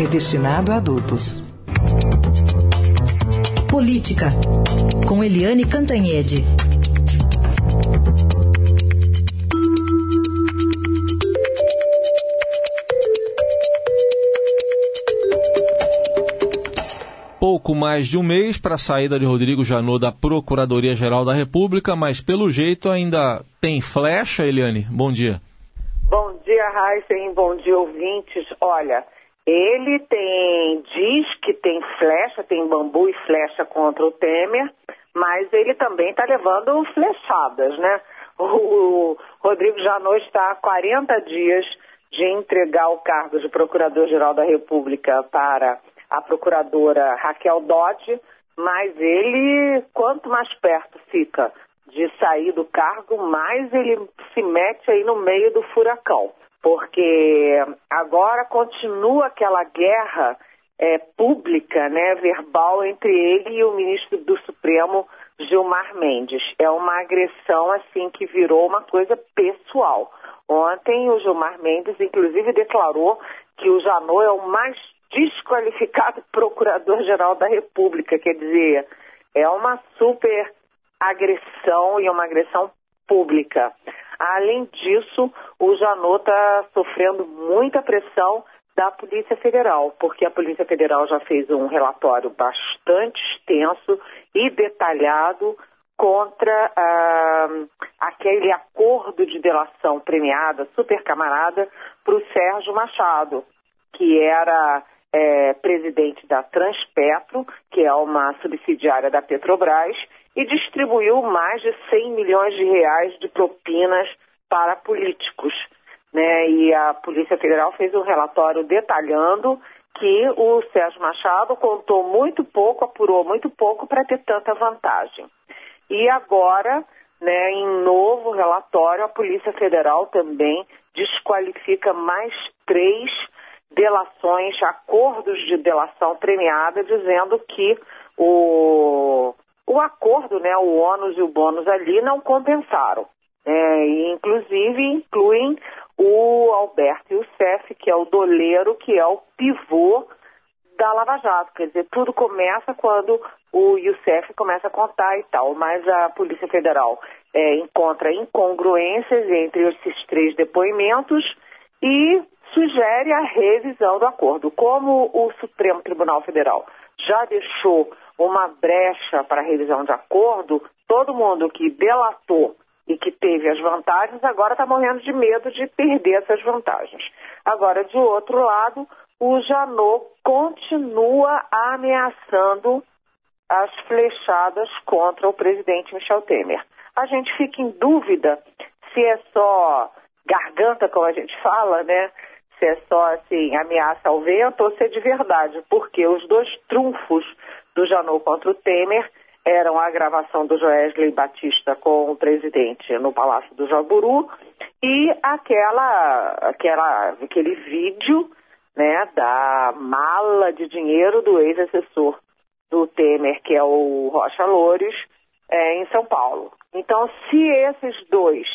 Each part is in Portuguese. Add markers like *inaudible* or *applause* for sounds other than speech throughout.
é de destinado a adultos. Política, com Eliane Cantanhede. Pouco mais de um mês para a saída de Rodrigo Janot da Procuradoria-Geral da República, mas pelo jeito ainda tem flecha, Eliane? Bom dia. Bom dia, Heisen. Bom dia, ouvintes. Olha, ele tem, diz que tem flecha, tem bambu e flecha contra o Temer, mas ele também está levando flechadas, né? O Rodrigo Janot está há 40 dias de entregar o cargo de Procurador-Geral da República para a procuradora Raquel Dodge, mas ele, quanto mais perto fica de sair do cargo, mais ele se mete aí no meio do furacão porque agora continua aquela guerra é, pública, né, verbal entre ele e o ministro do Supremo, Gilmar Mendes. É uma agressão assim que virou uma coisa pessoal. Ontem o Gilmar Mendes, inclusive, declarou que o Janot é o mais desqualificado *laughs* procurador-geral da República. Quer dizer, é uma super agressão e uma agressão pública. Além disso, o Janot está sofrendo muita pressão da Polícia Federal, porque a Polícia Federal já fez um relatório bastante extenso e detalhado contra ah, aquele acordo de delação premiada, super camarada, para o Sérgio Machado, que era é, presidente da Transpetro, que é uma subsidiária da Petrobras, e distribuiu mais de 100 milhões de reais de propinas para políticos. Né? E a Polícia Federal fez um relatório detalhando que o Sérgio Machado contou muito pouco, apurou muito pouco para ter tanta vantagem. E agora, né, em novo relatório, a Polícia Federal também desqualifica mais três delações, acordos de delação premiada, dizendo que o o acordo, né, o ônus e o bônus ali não compensaram. É, e inclusive incluem o Alberto Youssef, que é o doleiro, que é o pivô da Lava Jato. Quer dizer, tudo começa quando o Youssef começa a contar e tal, mas a Polícia Federal é, encontra incongruências entre esses três depoimentos e sugere a revisão do acordo. Como o Supremo Tribunal Federal já deixou uma brecha para revisão de acordo, todo mundo que delatou e que teve as vantagens agora está morrendo de medo de perder essas vantagens. Agora, de outro lado, o Janot continua ameaçando as flechadas contra o presidente Michel Temer. A gente fica em dúvida se é só garganta, como a gente fala, né? Se é só assim, ameaça ao vento ou se é de verdade, porque os dois trunfos do Janot contra o Temer eram a gravação do Joesley Batista com o presidente no Palácio do Jaburu e aquela, aquela, aquele vídeo né, da mala de dinheiro do ex-assessor do Temer, que é o Rocha Loures, é, em São Paulo. Então, se esses dois,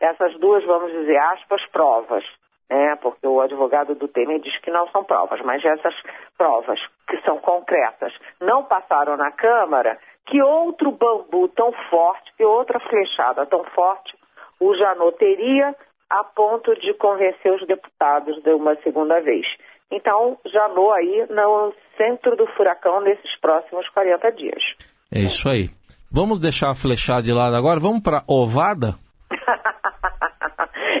essas duas, vamos dizer, aspas, provas, né, porque o advogado do Temer diz que não são provas, mas essas provas que são concretas não passaram na Câmara, que outro bambu tão forte, que outra flechada tão forte o Janot teria a ponto de convencer os deputados de uma segunda vez. Então, Janot aí no centro do furacão nesses próximos 40 dias. É isso aí. Vamos deixar a flechada de lado agora, vamos para ovada?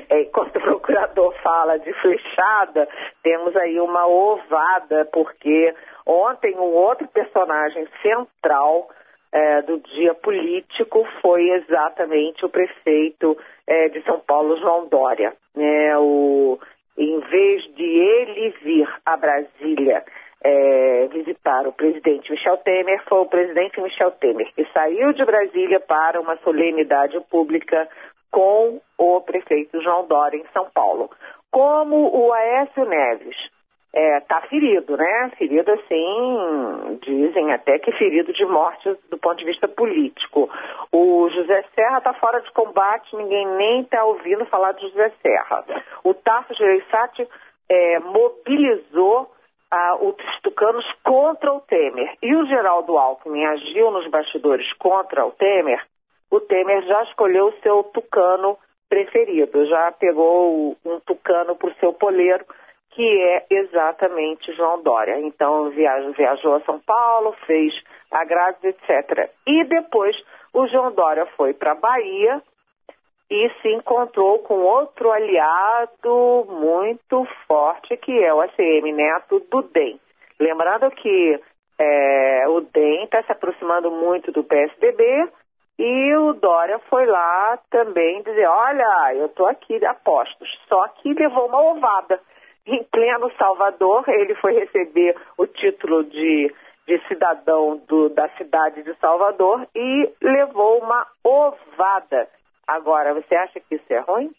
É, enquanto o procurador fala de flechada, temos aí uma ovada, porque ontem um outro personagem central é, do dia político foi exatamente o prefeito é, de São Paulo, João Dória. É, o, em vez de ele vir a Brasília é, visitar o presidente Michel Temer, foi o presidente Michel Temer que saiu de Brasília para uma solenidade pública com o prefeito João Dória em São Paulo. Como o Aécio Neves está é, ferido, né? Ferido assim, dizem até que ferido de morte do ponto de vista político. O José Serra está fora de combate, ninguém nem está ouvindo falar de José Serra. O Tasso Gereissati é, mobilizou ah, os tucanos contra o Temer. E o Geraldo Alckmin agiu nos bastidores contra o Temer, o Temer já escolheu o seu tucano preferido, já pegou um tucano por seu poleiro, que é exatamente João Dória. Então viajou, viajou a São Paulo, fez agrados, etc. E depois o João Dória foi para a Bahia e se encontrou com outro aliado muito forte, que é o ACM Neto do DEM. Lembrando que é, o DEM está se aproximando muito do PSDB e o Dória foi lá também dizer: olha, eu estou aqui a postos. Só que levou uma ovada. Em pleno Salvador, ele foi receber o título de, de cidadão do, da cidade de Salvador e levou uma ovada Agora, você acha que isso é ruim?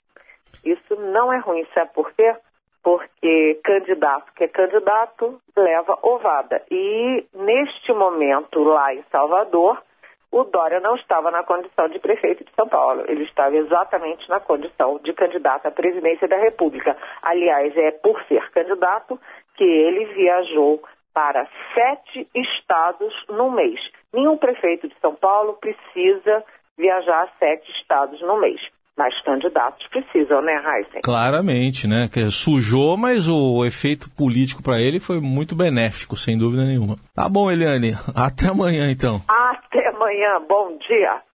Isso não é ruim, sabe por quê? Porque candidato que é candidato leva ovada. E neste momento, lá em Salvador, o Dória não estava na condição de prefeito de São Paulo. Ele estava exatamente na condição de candidato à presidência da República. Aliás, é por ser candidato que ele viajou para sete estados no mês. Nenhum prefeito de São Paulo precisa viajar a sete estados no mês. Mas candidatos precisam, né, Heisen? Claramente, né? Que sujou, mas o efeito político para ele foi muito benéfico, sem dúvida nenhuma. Tá bom, Eliane. *laughs* Até amanhã, então. Até amanhã. Bom dia.